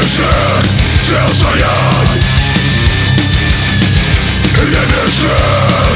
Till the young In the